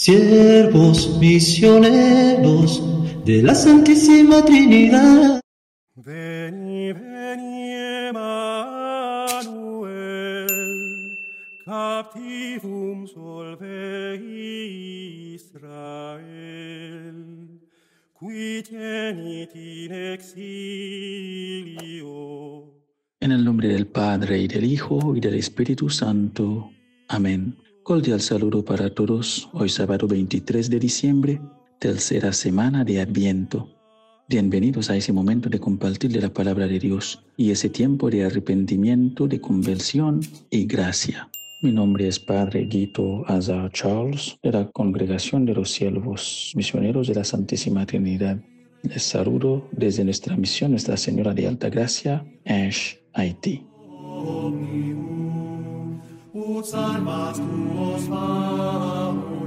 siervos misioneros de la Santísima Trinidad. Veni, veni, Emmanuel, captivum solve Israel, qui tenit in exilio. En el nombre del Padre y del Hijo y del Espíritu Santo. Amén. Cordial saludo para todos. Hoy sábado 23 de diciembre, tercera semana de Adviento. Bienvenidos a ese momento de compartir de la palabra de Dios y ese tiempo de arrepentimiento, de conversión y gracia. Mi nombre es Padre Guito Azar Charles de la Congregación de los Siervos Misioneros de la Santísima Trinidad. Les saludo desde nuestra misión Nuestra Señora de Alta Gracia, Ash, Haití. Ut armas tuos faunos,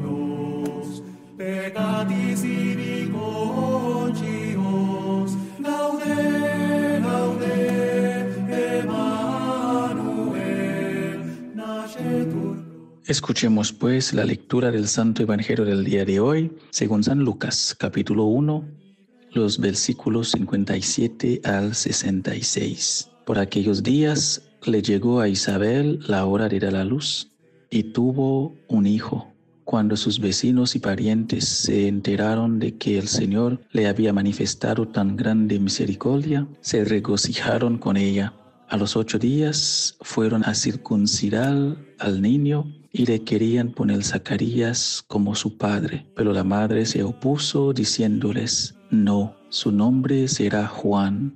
peccatis ibi conscios, laude, laude, Emmanuel, nascetur Escuchemos pues la lectura del Santo Evangelio del día de hoy, según San Lucas, capítulo 1, los versículos 57 al 66. Por aquellos días le llegó a Isabel la hora de dar la luz y tuvo un hijo. Cuando sus vecinos y parientes se enteraron de que el Señor le había manifestado tan grande misericordia, se regocijaron con ella. A los ocho días fueron a circuncidar al niño y le querían poner Zacarías como su padre, pero la madre se opuso diciéndoles, no, su nombre será Juan.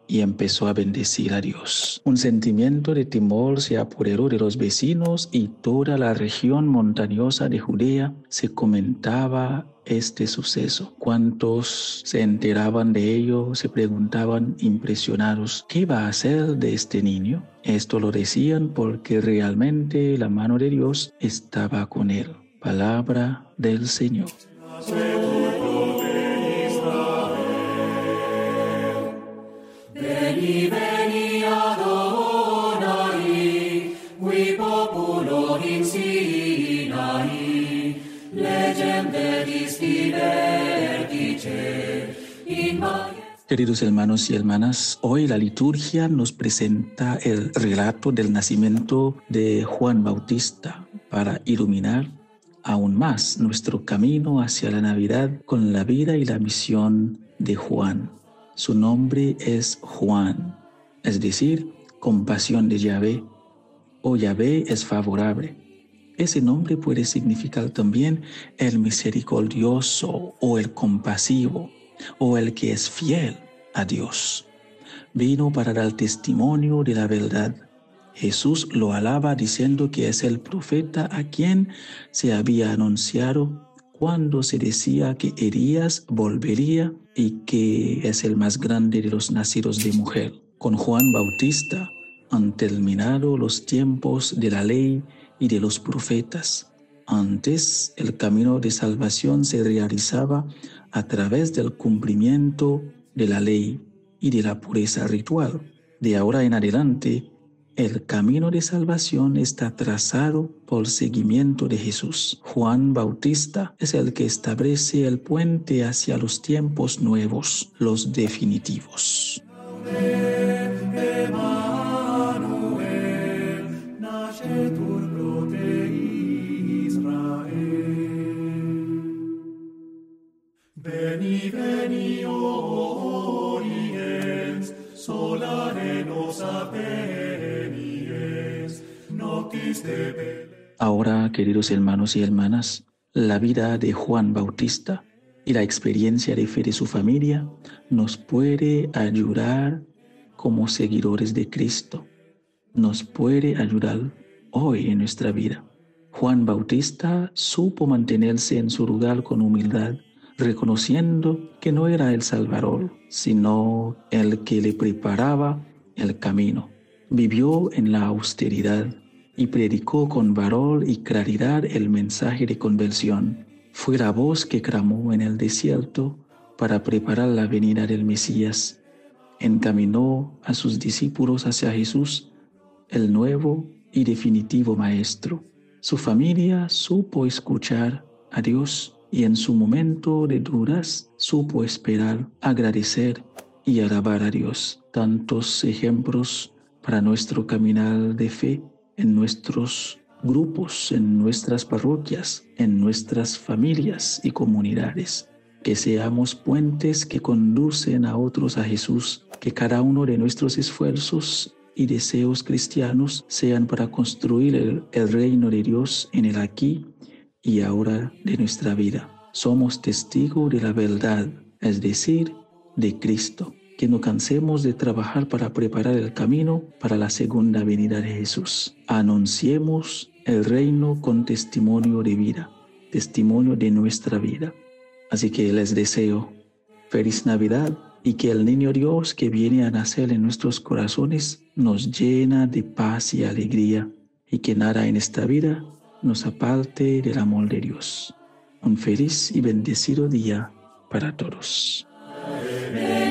y empezó a bendecir a Dios. Un sentimiento de temor se apoderó de los vecinos y toda la región montañosa de Judea se comentaba este suceso. Cuantos se enteraban de ello se preguntaban impresionados, ¿qué va a hacer de este niño? Esto lo decían porque realmente la mano de Dios estaba con él. Palabra del Señor. Queridos hermanos y hermanas, hoy la liturgia nos presenta el relato del nacimiento de Juan Bautista para iluminar aún más nuestro camino hacia la Navidad con la vida y la misión de Juan. Su nombre es Juan, es decir, compasión de Yahvé o Yahvé es favorable. Ese nombre puede significar también el misericordioso o el compasivo o el que es fiel a Dios. Vino para dar testimonio de la verdad. Jesús lo alaba diciendo que es el profeta a quien se había anunciado cuando se decía que Elías volvería y que es el más grande de los nacidos de mujer. Con Juan Bautista han terminado los tiempos de la ley y de los profetas. Antes el camino de salvación se realizaba a través del cumplimiento de la ley y de la pureza ritual. De ahora en adelante, el camino de salvación está trazado por seguimiento de Jesús. Juan Bautista es el que establece el puente hacia los tiempos nuevos, los definitivos. Nos. Ahora, queridos hermanos y hermanas, la vida de Juan Bautista y la experiencia de fe de su familia nos puede ayudar como seguidores de Cristo. Nos puede ayudar hoy en nuestra vida. Juan Bautista supo mantenerse en su lugar con humildad, reconociendo que no era el Salvador, sino el que le preparaba el camino. Vivió en la austeridad y predicó con valor y claridad el mensaje de conversión. Fue la voz que clamó en el desierto para preparar la venida del Mesías. Encaminó a sus discípulos hacia Jesús, el nuevo y definitivo Maestro. Su familia supo escuchar a Dios y en su momento de dudas supo esperar, agradecer y alabar a Dios. Tantos ejemplos para nuestro caminar de fe en nuestros grupos, en nuestras parroquias, en nuestras familias y comunidades. Que seamos puentes que conducen a otros a Jesús, que cada uno de nuestros esfuerzos y deseos cristianos sean para construir el, el, reino de Dios en el aquí y ahora de nuestra vida. Somos testigos de la verdad, es decir, de Cristo. Que no cansemos de trabajar para preparar el camino para la segunda venida de Jesús. Anunciemos el reino con testimonio de vida, testimonio de nuestra vida. Así que les deseo feliz Navidad y que el niño Dios que viene a nacer en nuestros corazones nos llena de paz y alegría y que nada en esta vida nos aparte del amor de Dios. Un feliz y bendecido día para todos. Gaude,